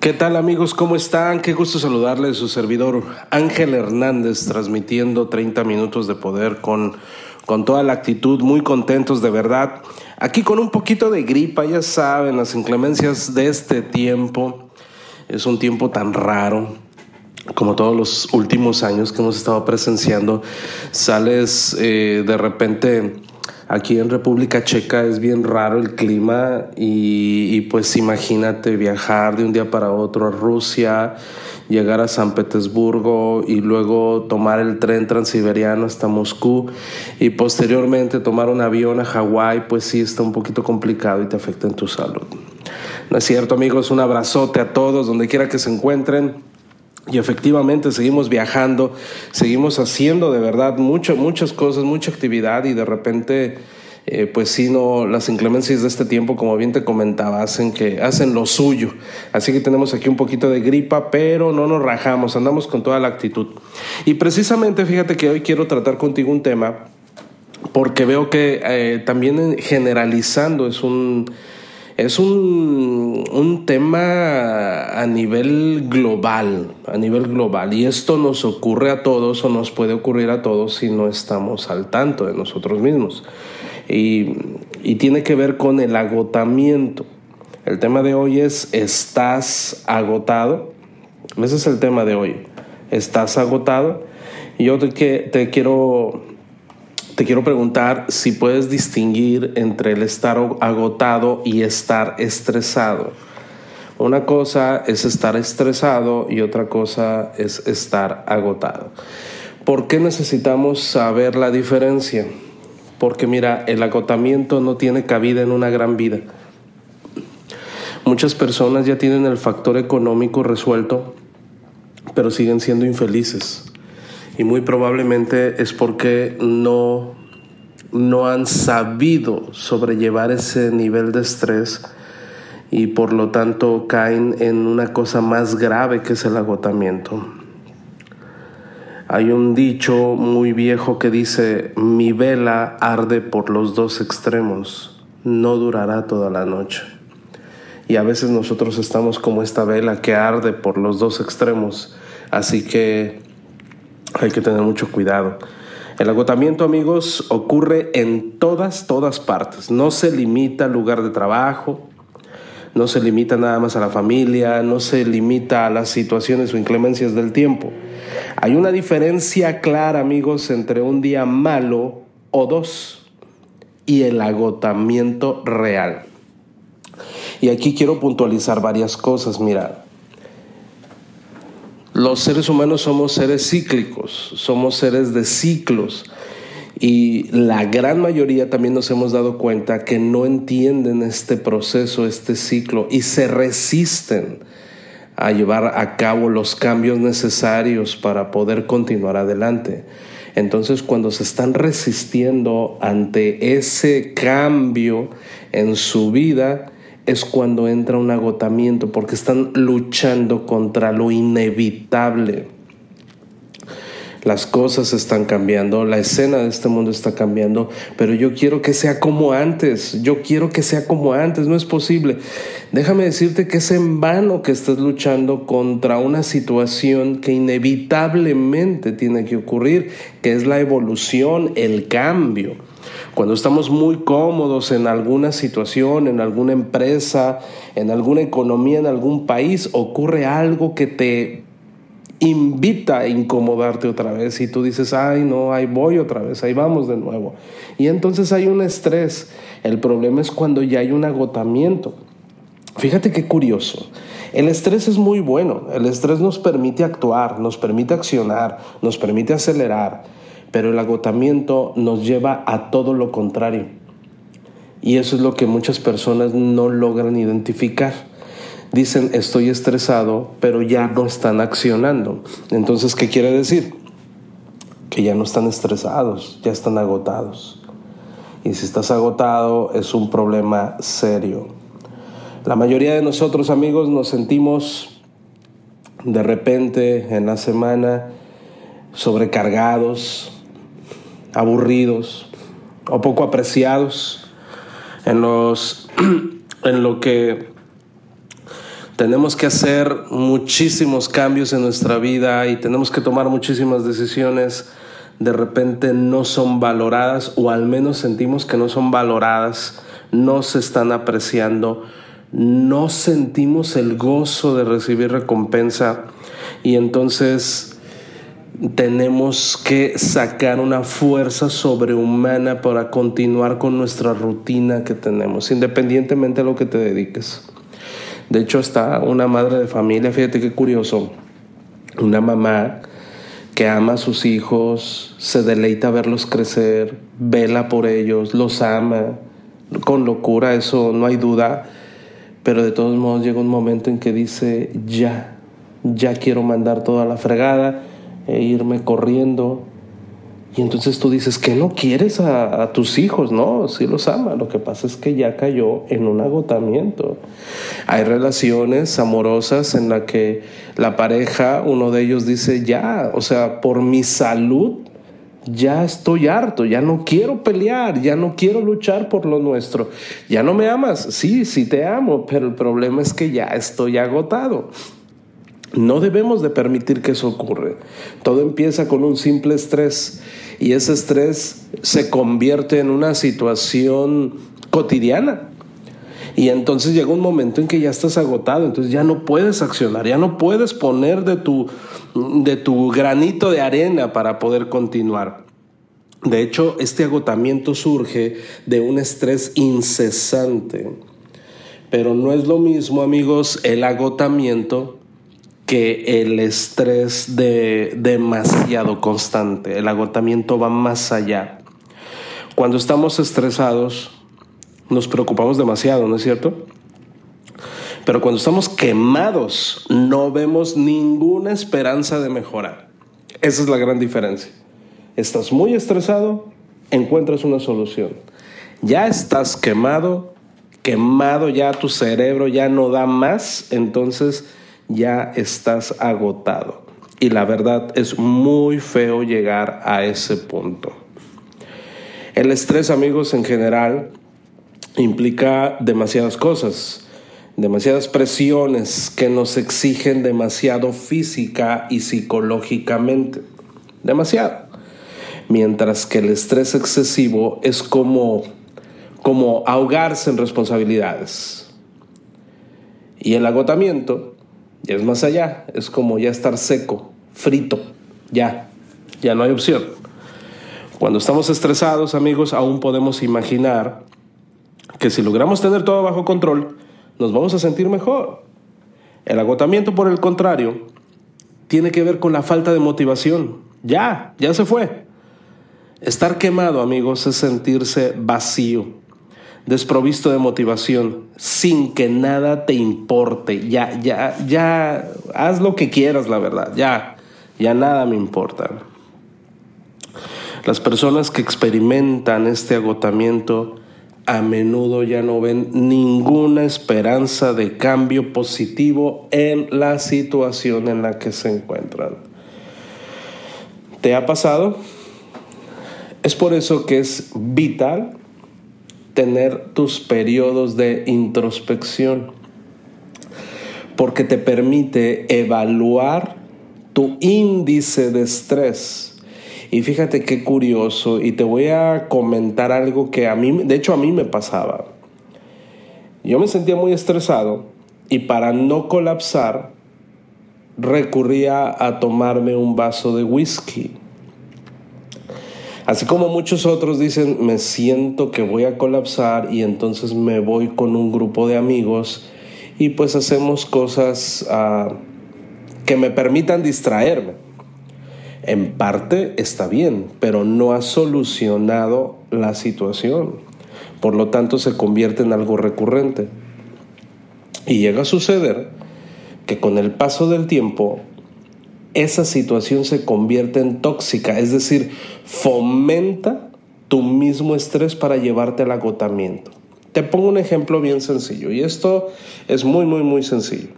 ¿Qué tal amigos? ¿Cómo están? Qué gusto saludarles, su servidor Ángel Hernández, transmitiendo 30 minutos de poder con, con toda la actitud, muy contentos de verdad. Aquí con un poquito de gripa, ya saben, las inclemencias de este tiempo. Es un tiempo tan raro, como todos los últimos años que hemos estado presenciando. Sales eh, de repente Aquí en República Checa es bien raro el clima y, pues imagínate viajar de un día para otro a Rusia, llegar a San Petersburgo y luego tomar el tren transiberiano hasta Moscú y posteriormente tomar un avión a Hawái, pues sí está un poquito complicado y te afecta en tu salud. No es cierto amigos, un abrazote a todos donde quiera que se encuentren. Y efectivamente seguimos viajando, seguimos haciendo de verdad mucho, muchas cosas, mucha actividad y de repente, eh, pues sí, no, las inclemencias de este tiempo, como bien te comentaba, hacen, que, hacen lo suyo. Así que tenemos aquí un poquito de gripa, pero no nos rajamos, andamos con toda la actitud. Y precisamente fíjate que hoy quiero tratar contigo un tema, porque veo que eh, también generalizando es un es un, un, tema a nivel global, a nivel global. Y esto nos ocurre a todos o nos puede ocurrir a todos si no estamos al tanto de nosotros mismos. Y, y tiene que ver con el agotamiento. El tema de hoy es, ¿estás agotado? Ese es el tema de hoy. ¿Estás agotado? Y yo te, te quiero te quiero preguntar si puedes distinguir entre el estar agotado y estar estresado. Una cosa es estar estresado y otra cosa es estar agotado. ¿Por qué necesitamos saber la diferencia? Porque mira, el agotamiento no tiene cabida en una gran vida. Muchas personas ya tienen el factor económico resuelto, pero siguen siendo infelices y muy probablemente es porque no, no han sabido sobrellevar ese nivel de estrés y por lo tanto caen en una cosa más grave que es el agotamiento. Hay un dicho muy viejo que dice, mi vela arde por los dos extremos, no durará toda la noche. Y a veces nosotros estamos como esta vela que arde por los dos extremos. Así que hay que tener mucho cuidado. El agotamiento, amigos, ocurre en todas, todas partes. No se limita al lugar de trabajo, no se limita nada más a la familia, no se limita a las situaciones o inclemencias del tiempo. Hay una diferencia clara, amigos, entre un día malo o dos y el agotamiento real. Y aquí quiero puntualizar varias cosas. Mira, los seres humanos somos seres cíclicos, somos seres de ciclos. Y la gran mayoría también nos hemos dado cuenta que no entienden este proceso, este ciclo, y se resisten a llevar a cabo los cambios necesarios para poder continuar adelante. Entonces, cuando se están resistiendo ante ese cambio en su vida, es cuando entra un agotamiento, porque están luchando contra lo inevitable. Las cosas están cambiando, la escena de este mundo está cambiando, pero yo quiero que sea como antes, yo quiero que sea como antes, no es posible. Déjame decirte que es en vano que estés luchando contra una situación que inevitablemente tiene que ocurrir, que es la evolución, el cambio. Cuando estamos muy cómodos en alguna situación, en alguna empresa, en alguna economía, en algún país, ocurre algo que te invita a incomodarte otra vez y tú dices, ay no, ahí voy otra vez, ahí vamos de nuevo. Y entonces hay un estrés. El problema es cuando ya hay un agotamiento. Fíjate qué curioso. El estrés es muy bueno. El estrés nos permite actuar, nos permite accionar, nos permite acelerar pero el agotamiento nos lleva a todo lo contrario. Y eso es lo que muchas personas no logran identificar. Dicen estoy estresado, pero ya no están accionando. Entonces, ¿qué quiere decir? Que ya no están estresados, ya están agotados. Y si estás agotado es un problema serio. La mayoría de nosotros amigos nos sentimos de repente en la semana sobrecargados, aburridos o poco apreciados en, los, en lo que tenemos que hacer muchísimos cambios en nuestra vida y tenemos que tomar muchísimas decisiones, de repente no son valoradas o al menos sentimos que no son valoradas, no se están apreciando, no sentimos el gozo de recibir recompensa y entonces tenemos que sacar una fuerza sobrehumana para continuar con nuestra rutina que tenemos, independientemente de lo que te dediques. De hecho, está una madre de familia, fíjate qué curioso, una mamá que ama a sus hijos, se deleita verlos crecer, vela por ellos, los ama, con locura, eso no hay duda, pero de todos modos llega un momento en que dice, ya, ya quiero mandar toda la fregada, e irme corriendo. Y entonces tú dices que no quieres a, tus hijos, no, sí los ama. Lo que pasa es que ya cayó en un agotamiento. Hay relaciones amorosas en la que la pareja, uno de ellos dice, ya, o sea, por mi salud, ya estoy harto, ya no quiero pelear, ya no quiero luchar por lo nuestro. Ya no me amas, sí, sí te amo, pero el problema es que ya estoy agotado. No debemos de permitir que eso ocurra. Todo empieza con un simple estrés y ese estrés se convierte en una situación cotidiana. Y entonces llega un momento en que ya estás agotado, entonces ya no puedes accionar, ya no puedes poner de tu, de tu granito de arena para poder continuar. De hecho, este agotamiento surge de un estrés incesante. Pero no es lo mismo, amigos, el agotamiento que el estrés de demasiado constante, el agotamiento va más allá. Cuando estamos estresados, nos preocupamos demasiado, ¿no es cierto? Pero cuando estamos quemados, no vemos ninguna esperanza de mejorar. Esa es la gran diferencia. Estás muy estresado, encuentras una solución. Ya estás quemado, quemado, ya tu cerebro ya no da más, entonces ya estás agotado. Y la verdad es muy feo llegar a ese punto. El estrés, amigos, en general implica demasiadas cosas, demasiadas presiones que nos exigen demasiado física y psicológicamente. Demasiado. Mientras que el estrés excesivo es como, como ahogarse en responsabilidades. Y el agotamiento ya es más allá, es como ya estar seco, frito, ya, ya no hay opción. Cuando estamos estresados, amigos, aún podemos imaginar que si logramos tener todo bajo control, nos vamos a sentir mejor. El agotamiento, por el contrario, tiene que ver con la falta de motivación. Ya, ya se fue. Estar quemado, amigos, es sentirse vacío, desprovisto de motivación, sin que nada te importe. Ya, ya, ya, haz lo que quieras, la verdad. Ya, ya nada me importa. Las personas que experimentan este agotamiento a menudo ya no ven ninguna esperanza de cambio positivo en la situación en la que se encuentran. ¿Te ha pasado? Es por eso que es vital tener tus periodos de introspección, porque te permite evaluar tu índice de estrés. Y fíjate qué curioso, y te voy a comentar algo que a mí, de hecho a mí me pasaba. Yo me sentía muy estresado y para no colapsar recurría a tomarme un vaso de whisky. Así como muchos otros dicen, me siento que voy a colapsar y entonces me voy con un grupo de amigos y pues hacemos cosas ah, que me permitan distraerme. En parte está bien, pero no ha solucionado la situación. Por lo tanto, se convierte en algo recurrente. Y llega a suceder que con el paso del tiempo, esa situación se convierte en tóxica, es decir, fomenta tu mismo estrés para llevarte al agotamiento. Te pongo un ejemplo bien sencillo y esto es muy, muy, muy sencillo.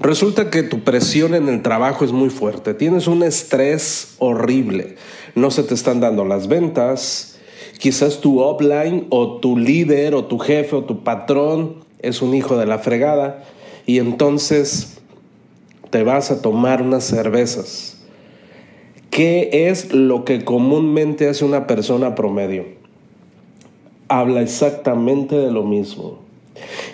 Resulta que tu presión en el trabajo es muy fuerte, tienes un estrés horrible, no se te están dando las ventas, quizás tu upline o tu líder o tu jefe o tu patrón es un hijo de la fregada y entonces te vas a tomar unas cervezas. ¿Qué es lo que comúnmente hace una persona promedio? Habla exactamente de lo mismo.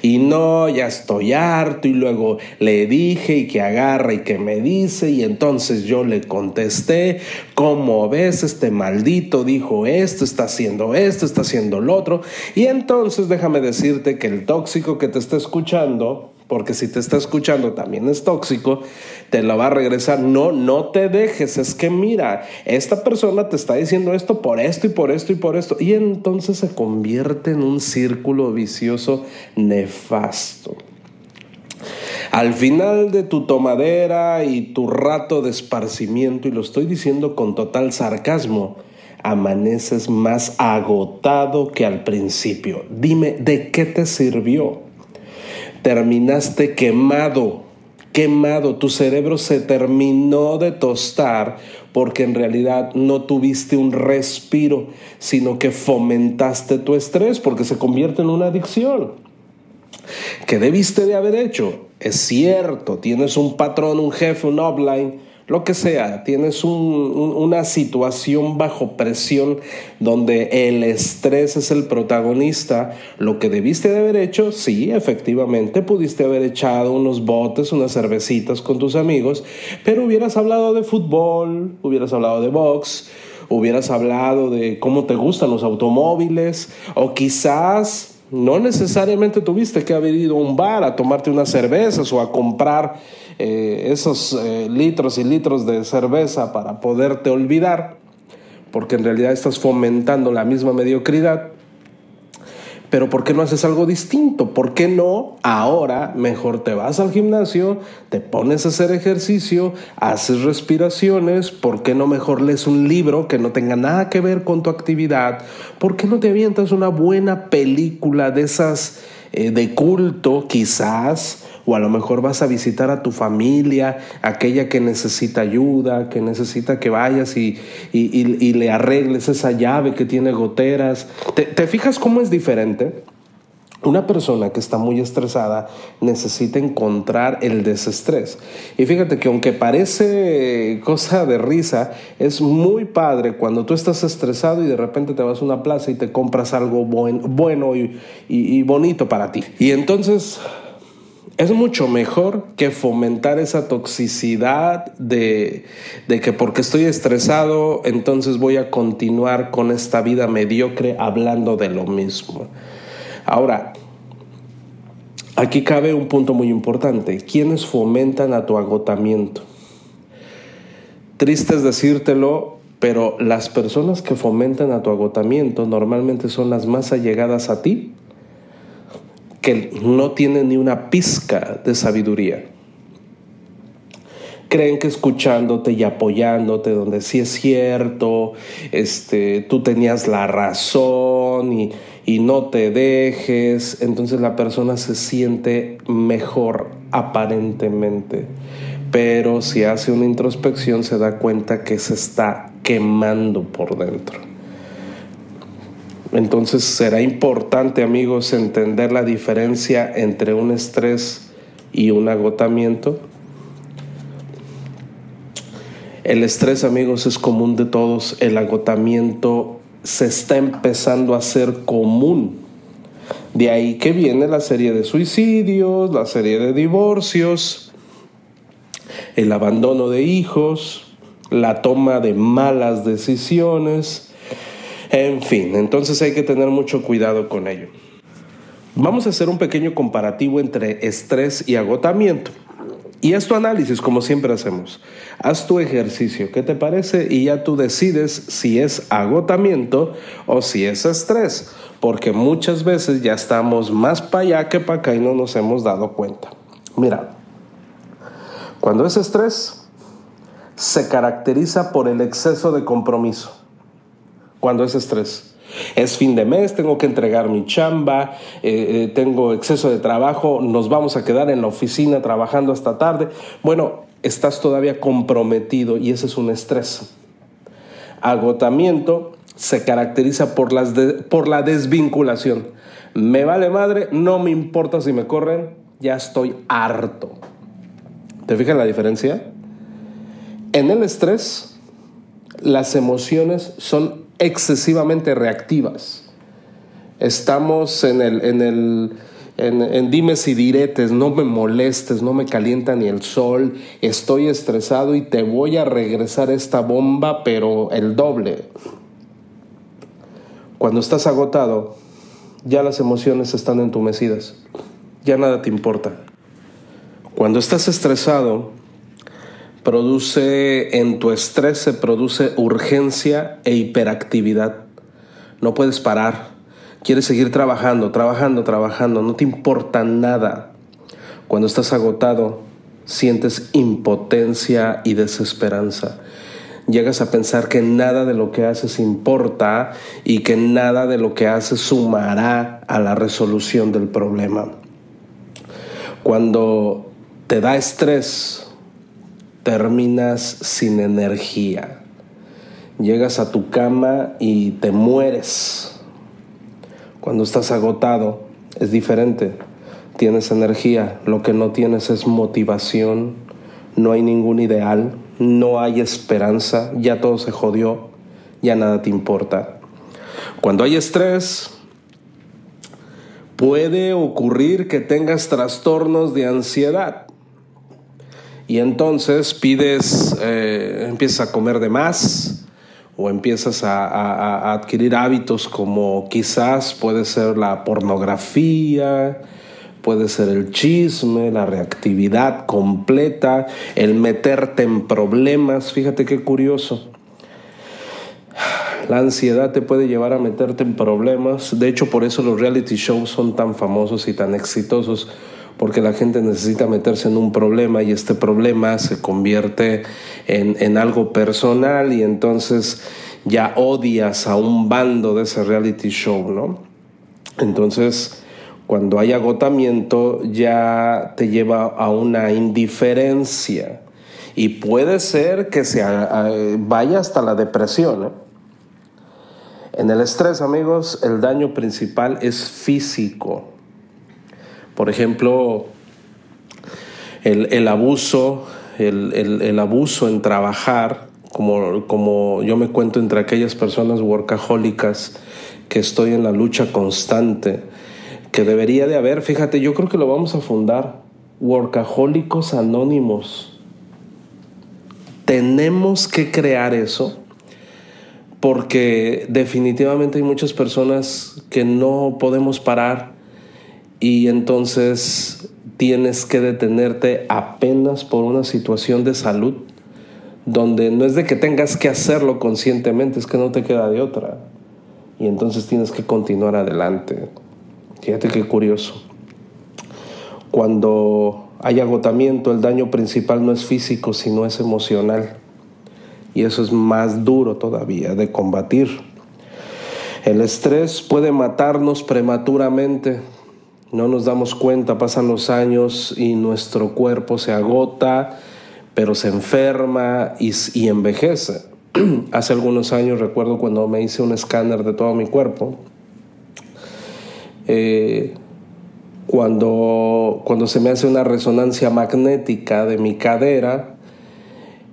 Y no, ya estoy harto y luego le dije y que agarra y que me dice y entonces yo le contesté, ¿cómo ves? Este maldito dijo esto, está haciendo esto, está haciendo lo otro. Y entonces déjame decirte que el tóxico que te está escuchando porque si te está escuchando también es tóxico, te lo va a regresar. No, no te dejes, es que mira, esta persona te está diciendo esto por esto y por esto y por esto. Y entonces se convierte en un círculo vicioso nefasto. Al final de tu tomadera y tu rato de esparcimiento, y lo estoy diciendo con total sarcasmo, amaneces más agotado que al principio. Dime, ¿de qué te sirvió? Terminaste quemado, quemado, tu cerebro se terminó de tostar porque en realidad no tuviste un respiro, sino que fomentaste tu estrés porque se convierte en una adicción. ¿Qué debiste de haber hecho? Es cierto, tienes un patrón, un jefe, un offline lo que sea, tienes una situación bajo presión donde el estrés es el protagonista, lo que debiste de haber hecho, sí, efectivamente, pudiste haber echado unos botes, unas cervecitas con tus amigos, pero hubieras hablado de fútbol, hubieras hablado de box, hubieras hablado de cómo te gustan los automóviles, o quizás no necesariamente tuviste que haber ido a un bar a tomarte unas cervezas o a comprar eh, esos eh, litros y litros de cerveza para poderte olvidar, porque en realidad estás fomentando la misma mediocridad. Pero ¿por qué no haces algo distinto? ¿Por qué no ahora mejor te vas al gimnasio, te pones a hacer ejercicio, haces respiraciones? ¿Por qué no mejor lees un libro que no tenga nada que ver con tu actividad? ¿Por qué no te avientas una buena película de esas eh, de culto quizás? O a lo mejor vas a visitar a tu familia, aquella que necesita ayuda, que necesita que vayas y, le arregles esa llave que tiene goteras. ¿Te, fijas cómo es diferente? Una persona que está muy estresada necesita encontrar el desestrés. Y fíjate que aunque parece cosa de risa, es muy padre cuando tú estás estresado y de repente te vas a una plaza y te compras algo bueno y, y bonito para ti. Y entonces es mucho mejor que fomentar esa toxicidad de, de, que porque estoy estresado, entonces voy a continuar con esta vida mediocre hablando de lo mismo. Ahora, aquí cabe un punto muy importante. ¿Quiénes fomentan a tu agotamiento? Triste es decírtelo, pero las personas que fomentan a tu agotamiento normalmente son las más allegadas a ti que no tienen ni una pizca de sabiduría. Creen que escuchándote y apoyándote, donde sí es cierto, este, tú tenías la razón y, y no te dejes, entonces la persona se siente mejor aparentemente. Pero si hace una introspección se da cuenta que se está quemando por dentro. Entonces será importante, amigos, entender la diferencia entre un estrés y un agotamiento. El estrés, amigos, es común de todos. El agotamiento se está empezando a ser común. De ahí que viene la serie de suicidios, la serie de divorcios, el abandono de hijos, la toma de malas decisiones en fin, entonces hay que tener mucho cuidado con ello. Vamos a hacer un pequeño comparativo entre estrés y agotamiento. Y es tu análisis, como siempre hacemos. Haz tu ejercicio, ¿qué te parece? Y ya tú decides si es agotamiento o si es estrés, porque muchas veces ya estamos más para allá que para acá y no nos hemos dado cuenta. Mira, cuando es estrés, se caracteriza por el exceso de compromiso. Cuando es estrés. Es fin de mes, tengo que entregar mi chamba, eh, eh, tengo exceso de trabajo, nos vamos a quedar en la oficina trabajando hasta tarde. Bueno, estás todavía comprometido y ese es un estrés. Agotamiento se caracteriza por, las por la desvinculación. Me vale madre, no me importa si me corren, ya estoy harto. ¿Te fijas la diferencia? En el estrés, las emociones son excesivamente reactivas. Estamos en el, en el en, dimes y diretes, no me molestes, no me calienta ni el sol, estoy estresado y te voy a regresar esta bomba, pero el doble. Cuando estás agotado, ya las emociones están entumecidas, ya nada te importa. Cuando estás estresado, produce en tu estrés se produce urgencia e hiperactividad. No puedes parar. Quieres seguir trabajando, trabajando, trabajando. No te importa nada. Cuando estás agotado, sientes impotencia y desesperanza. Llegas a pensar que nada de lo que haces importa y que nada de lo que haces sumará a la resolución del problema. Cuando te da estrés, terminas sin energía. Llegas a tu cama y te mueres. Cuando estás agotado es diferente. Tienes energía, lo que no tienes es motivación, no hay ningún ideal, no hay esperanza, ya todo se jodió, ya nada te importa. Cuando hay estrés, puede ocurrir que tengas trastornos de ansiedad y entonces pides, eh, empiezas a comer de más o empiezas a, adquirir hábitos como quizás puede ser la pornografía, puede ser el chisme, la reactividad completa, el meterte en problemas. Fíjate qué curioso. La ansiedad te puede llevar a meterte en problemas. De hecho, por eso los reality shows son tan famosos y tan exitosos porque la gente necesita meterse en un problema y este problema se convierte en, algo personal y entonces ya odias a un bando de ese reality show, ¿no? Entonces, cuando hay agotamiento ya te lleva a una indiferencia y puede ser que se vaya hasta la depresión. ¿eh? En el estrés, amigos, el daño principal es físico. Por ejemplo, el, abuso, el, abuso en trabajar, como, como yo me cuento entre aquellas personas workahólicas que estoy en la lucha constante, que debería de haber, fíjate, yo creo que lo vamos a fundar, Workahólicos Anónimos. Tenemos que crear eso porque definitivamente hay muchas personas que no podemos parar y entonces tienes que detenerte apenas por una situación de salud donde no es de que tengas que hacerlo conscientemente, es que no te queda de otra. Y entonces tienes que continuar adelante. Fíjate qué curioso. Cuando hay agotamiento, el daño principal no es físico, sino es emocional. Y eso es más duro todavía de combatir. El estrés puede matarnos prematuramente no nos damos cuenta, pasan los años y nuestro cuerpo se agota, pero se enferma y, envejece. Hace algunos años recuerdo cuando me hice un escáner de todo mi cuerpo, eh, cuando, cuando se me hace una resonancia magnética de mi cadera,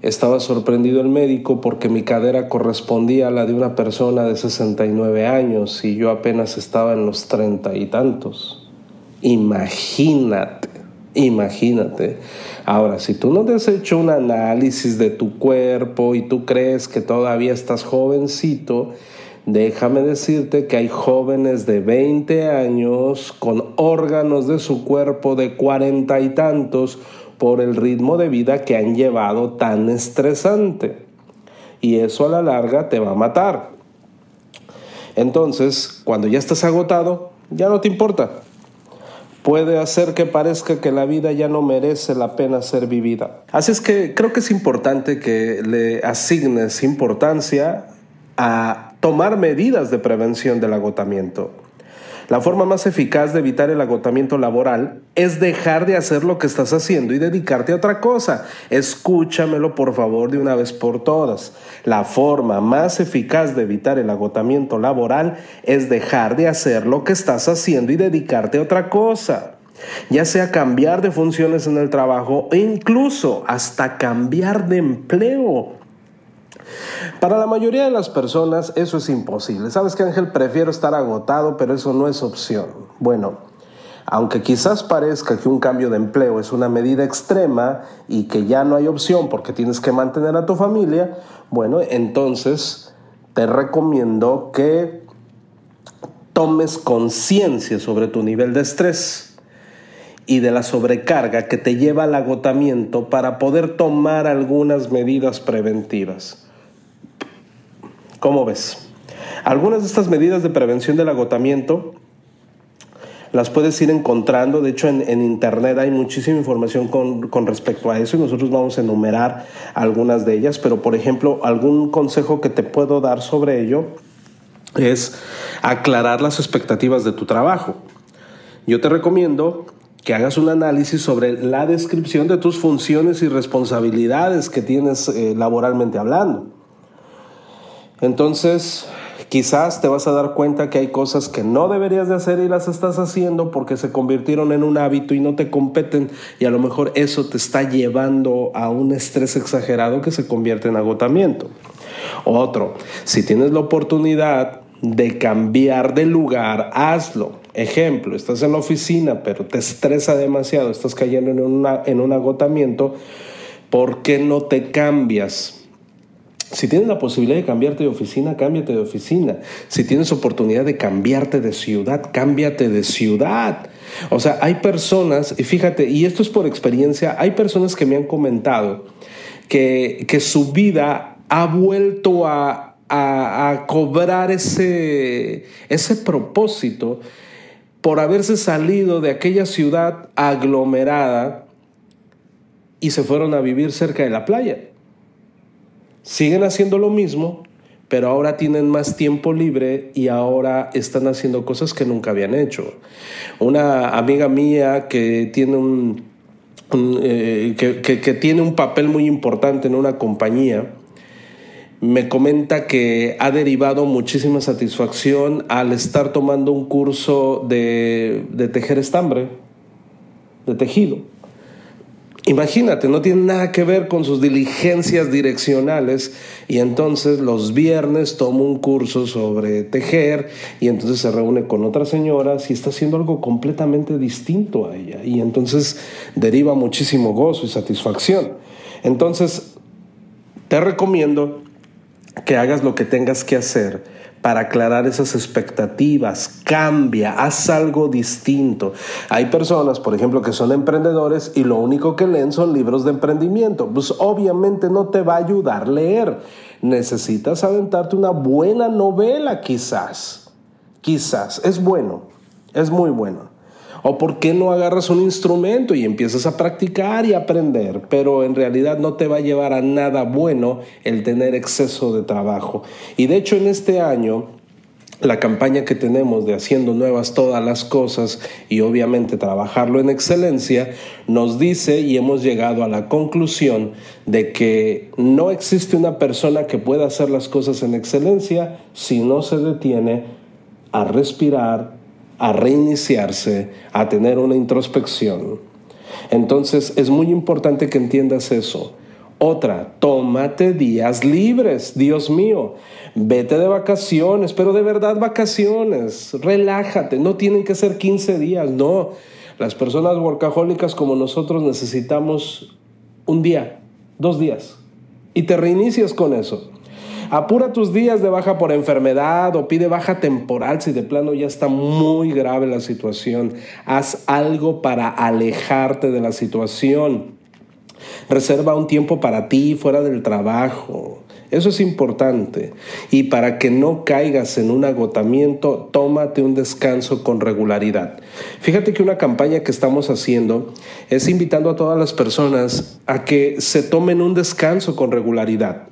estaba sorprendido el médico porque mi cadera correspondía a la de una persona de 69 años y yo apenas estaba en los treinta y tantos. Imagínate, imagínate. Ahora, si tú no te has hecho un análisis de tu cuerpo y tú crees que todavía estás jovencito, déjame decirte que hay jóvenes de 20 años con órganos de su cuerpo de cuarenta y tantos por el ritmo de vida que han llevado tan estresante. Y eso a la larga te va a matar. Entonces, cuando ya estás agotado, ya no te importa. Puede hacer que parezca que la vida ya no merece la pena ser vivida. Así es que creo que es importante que le asignes importancia a tomar medidas de prevención del agotamiento. La forma más eficaz de evitar el agotamiento laboral es dejar de hacer lo que estás haciendo y dedicarte a otra cosa. Escúchamelo por favor de una vez por todas. La forma más eficaz de evitar el agotamiento laboral es dejar de hacer lo que estás haciendo y dedicarte a otra cosa. Ya sea cambiar de funciones en el trabajo e incluso hasta cambiar de empleo. Para la mayoría de las personas eso es imposible. ¿Sabes que Ángel? Prefiero estar agotado, pero eso no es opción. Bueno, aunque quizás parezca que un cambio de empleo es una medida extrema y que ya no hay opción porque tienes que mantener a tu familia, bueno, entonces te recomiendo que tomes conciencia sobre tu nivel de estrés y de la sobrecarga que te lleva al agotamiento para poder tomar algunas medidas preventivas. ¿Cómo ves? Algunas de estas medidas de prevención del agotamiento las puedes ir encontrando. De hecho, en, Internet hay muchísima información con, con, respecto a eso y nosotros vamos a enumerar algunas de ellas. Pero, por ejemplo, algún consejo que te puedo dar sobre ello es aclarar las expectativas de tu trabajo. Yo te recomiendo que hagas un análisis sobre la descripción de tus funciones y responsabilidades que tienes eh, laboralmente hablando. Entonces, quizás te vas a dar cuenta que hay cosas que no deberías de hacer y las estás haciendo porque se convirtieron en un hábito y no te competen y a lo mejor eso te está llevando a un estrés exagerado que se convierte en agotamiento. Otro, si tienes la oportunidad de cambiar de lugar, hazlo. Ejemplo, estás en la oficina pero te estresa demasiado, estás cayendo en, en un agotamiento, ¿por qué no te cambias? Si tienes la posibilidad de cambiarte de oficina, cámbiate de oficina. Si tienes oportunidad de cambiarte de ciudad, cámbiate de ciudad. O sea, hay personas, y fíjate, y esto es por experiencia, hay personas que me han comentado que, que su vida ha vuelto a, a, cobrar ese, ese propósito por haberse salido de aquella ciudad aglomerada y se fueron a vivir cerca de la playa siguen haciendo lo mismo, pero ahora tienen más tiempo libre y ahora están haciendo cosas que nunca habían hecho. Una amiga mía que tiene un, eh, que, tiene un papel muy importante en una compañía, me comenta que ha derivado muchísima satisfacción al estar tomando un curso de, de tejer estambre, de tejido. Imagínate, no tiene nada que ver con sus diligencias direccionales. Y entonces los viernes toma un curso sobre tejer y entonces se reúne con otras señoras y está haciendo algo completamente distinto a ella. Y entonces deriva muchísimo gozo y satisfacción. Entonces, te recomiendo que hagas lo que tengas que hacer para aclarar esas expectativas. Cambia, haz algo distinto. Hay personas, por ejemplo, que son emprendedores y lo único que leen son libros de emprendimiento. Pues obviamente no te va a ayudar leer. Necesitas aventarte una buena novela quizás. Quizás. Es bueno. Es muy bueno. O por qué no agarras un instrumento y empiezas a practicar y aprender, pero en realidad no te va a llevar a nada bueno el tener exceso de trabajo. Y de hecho en este año la campaña que tenemos de haciendo nuevas todas las cosas y obviamente trabajarlo en excelencia, nos dice y hemos llegado a la conclusión de que no existe una persona que pueda hacer las cosas en excelencia si no se detiene a respirar, a reiniciarse, a tener una introspección. Entonces es muy importante que entiendas eso. Otra, tómate días libres, Dios mío. Vete de vacaciones, pero de verdad vacaciones. Relájate, no tienen que ser 15 días, no. Las personas workahólicas como nosotros necesitamos un día, dos días. Y te reinicias con eso. Apura tus días de baja por enfermedad o pide baja temporal si de plano ya está muy grave la situación. Haz algo para alejarte de la situación. Reserva un tiempo para ti fuera del trabajo. Eso es importante. Y para que no caigas en un agotamiento, tómate un descanso con regularidad. Fíjate que una campaña que estamos haciendo es invitando a todas las personas a que se tomen un descanso con regularidad.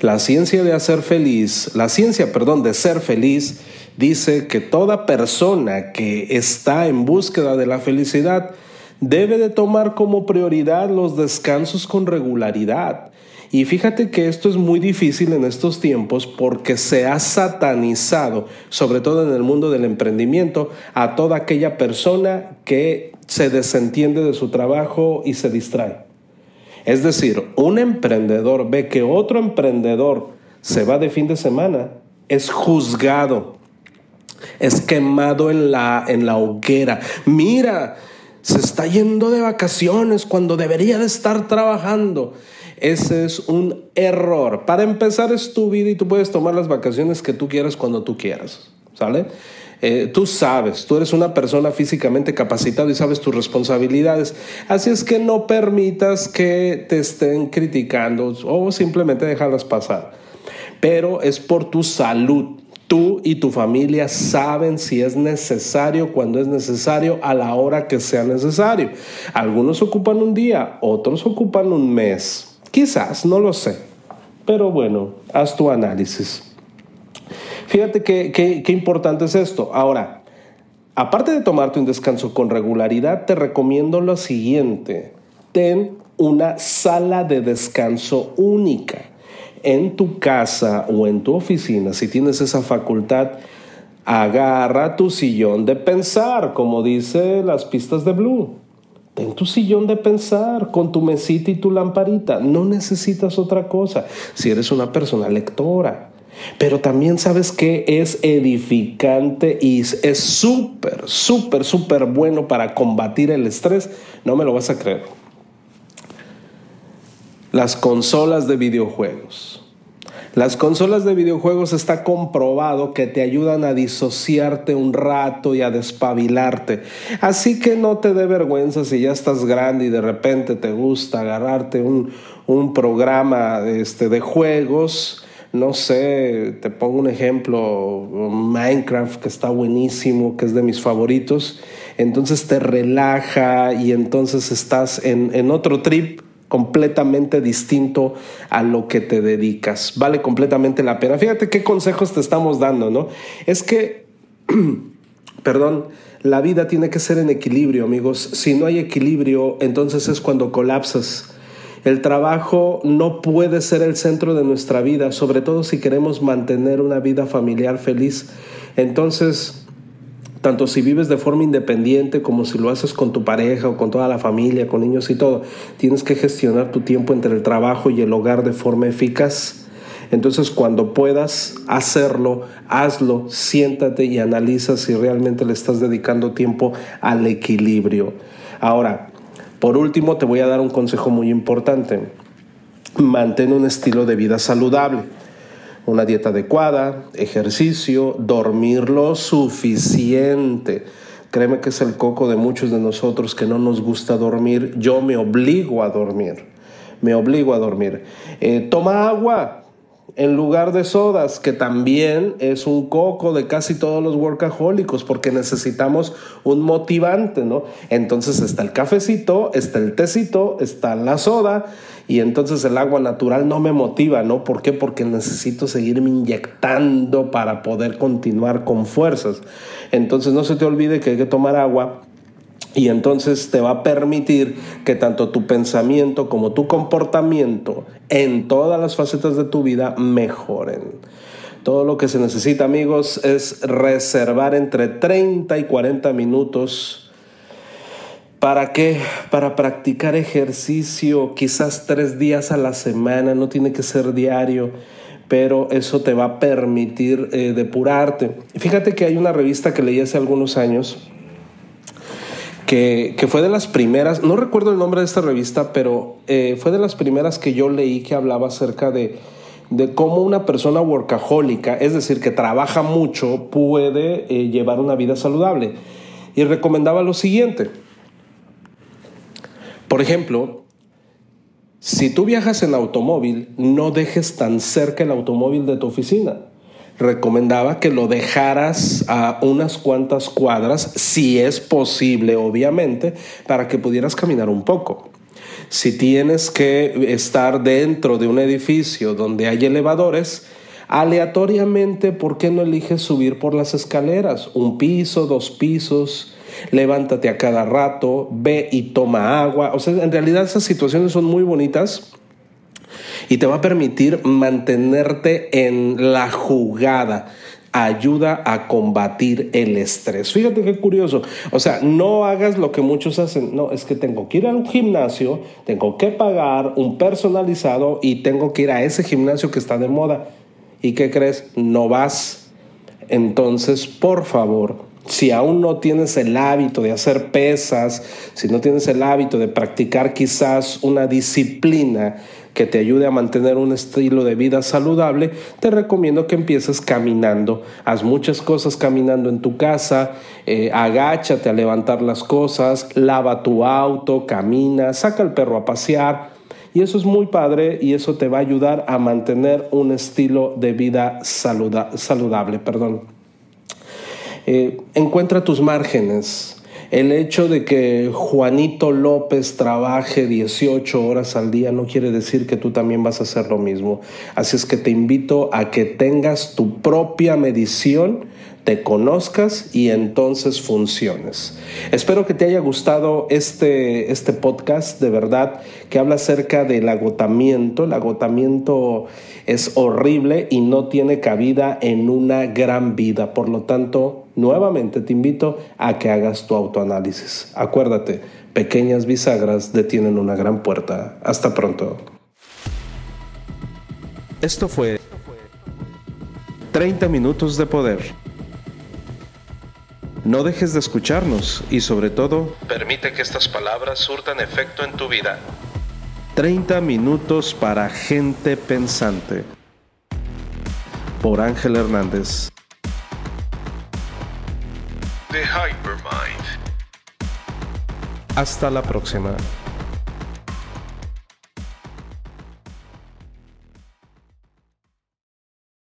La ciencia de hacer feliz, la ciencia, perdón, de ser feliz, dice que toda persona que está en búsqueda de la felicidad debe de tomar como prioridad los descansos con regularidad. Y fíjate que esto es muy difícil en estos tiempos porque se ha satanizado, sobre todo en el mundo del emprendimiento, a toda aquella persona que se desentiende de su trabajo y se distrae. Es decir, un emprendedor ve que otro emprendedor se va de fin de semana, es juzgado, es quemado en la, en la hoguera. Mira, se está yendo de vacaciones cuando debería de estar trabajando. Ese es un error. Para empezar es tu vida y tú puedes tomar las vacaciones que tú quieras cuando tú quieras. ¿Sale? Eh, tú sabes, tú eres una persona físicamente capacitada y sabes tus responsabilidades. Así es que no permitas que te estén criticando o simplemente dejarlas pasar. Pero es por tu salud. Tú y tu familia saben si es necesario, cuando es necesario, a la hora que sea necesario. Algunos ocupan un día, otros ocupan un mes. Quizás, no lo sé. Pero bueno, haz tu análisis. Fíjate qué, importante es esto. Ahora, aparte de tomarte un descanso con regularidad, te recomiendo lo siguiente. Ten una sala de descanso única en tu casa o en tu oficina, si tienes esa facultad, agarra tu sillón de pensar, como dice las pistas de Blue. Ten tu sillón de pensar con tu mesita y tu lamparita. No necesitas otra cosa si eres una persona lectora. Pero también sabes que es edificante y es súper, súper, súper bueno para combatir el estrés. No me lo vas a creer. Las consolas de videojuegos. Las consolas de videojuegos está comprobado que te ayudan a disociarte un rato y a despabilarte. Así que no te dé vergüenza si ya estás grande y de repente te gusta agarrarte un, un programa este, de juegos. No sé, te pongo un ejemplo, Minecraft que está buenísimo, que es de mis favoritos. Entonces te relaja y entonces estás en, en otro trip completamente distinto a lo que te dedicas. Vale completamente la pena. Fíjate qué consejos te estamos dando, ¿no? Es que, perdón, la vida tiene que ser en equilibrio, amigos. Si no hay equilibrio, entonces es cuando colapsas. El trabajo no puede ser el centro de nuestra vida, sobre todo si queremos mantener una vida familiar feliz. Entonces, tanto si vives de forma independiente como si lo haces con tu pareja o con toda la familia, con niños y todo, tienes que gestionar tu tiempo entre el trabajo y el hogar de forma eficaz. Entonces cuando puedas hacerlo, hazlo, siéntate y analiza si realmente le estás dedicando tiempo al equilibrio. Ahora, por último, te voy a dar un consejo muy importante. Mantén un estilo de vida saludable una dieta adecuada, ejercicio, dormir lo suficiente. Créeme que es el coco de muchos de nosotros que no nos gusta dormir. Yo me obligo a dormir. Me obligo a dormir. Eh, toma agua, en lugar de sodas, que también es un coco de casi todos los workahólicos, porque necesitamos un motivante, ¿no? Entonces está el cafecito, está el tecito, está la soda, y entonces el agua natural no me motiva, ¿no? ¿Por qué? Porque necesito seguirme inyectando para poder continuar con fuerzas. Entonces no se te olvide que hay que tomar agua y entonces te va a permitir que tanto tu pensamiento como tu comportamiento en todas las facetas de tu vida mejoren. Todo lo que se necesita, amigos, es reservar entre 30 y 40 minutos. ¿Para qué? Para practicar ejercicio, quizás tres días a la semana, no tiene que ser diario, pero eso te va a permitir eh, depurarte. Fíjate que hay una revista que leí hace algunos años, que, fue de las primeras, no recuerdo el nombre de esta revista, pero eh, fue de las primeras que yo leí que hablaba acerca de, de cómo una persona workahólica, es decir, que trabaja mucho, puede eh, llevar una vida saludable. Y recomendaba lo siguiente. Por ejemplo, Si tú viajas en automóvil, no dejes tan cerca el automóvil de tu oficina. Recomendaba que lo dejaras a unas cuantas cuadras, si es posible, obviamente, para que pudieras caminar un poco. Si tienes que estar dentro de un edificio donde hay elevadores, aleatoriamente, ¿por qué no eliges subir por las escaleras? Un piso, dos pisos, levántate a cada rato, ve y toma agua. O sea, en realidad esas situaciones son muy bonitas y te va a permitir mantenerte en la jugada ayuda a combatir el estrés. Fíjate qué curioso. O sea, no hagas lo que muchos hacen. No, es que tengo que ir a un gimnasio, tengo que pagar un personalizado y tengo que ir a ese gimnasio que está de moda. ¿Y qué crees? No vas. Entonces, por favor, si aún no tienes el hábito de hacer pesas, si no tienes el hábito de practicar quizás una disciplina que te ayude a mantener un estilo de vida saludable, te recomiendo que empieces caminando. Haz muchas cosas caminando en tu casa, eh, agáchate a levantar las cosas, lava tu auto, camina, saca al perro a pasear. Y eso es muy padre y eso te va a ayudar a mantener un estilo de vida saludable. Perdón. Eh, encuentra tus márgenes. El hecho de que Juanito López trabaje 18 horas al día no quiere decir que tú también vas a hacer lo mismo. Así es que te invito a que tengas tu propia medición te conozcas y entonces funciones. Espero que te haya gustado este, este podcast, de verdad, que habla acerca del agotamiento. El agotamiento es horrible y no tiene cabida en una gran vida. Por lo tanto, nuevamente te invito a que hagas tu autoanálisis. Acuérdate, pequeñas bisagras detienen una gran puerta. Hasta pronto. Esto fue 30 minutos de poder. No dejes de escucharnos y sobre todo, permite que estas palabras surtan efecto en tu vida. 30 minutos para gente pensante. Por Ángel Hernández. The Hypermind. Hasta la próxima.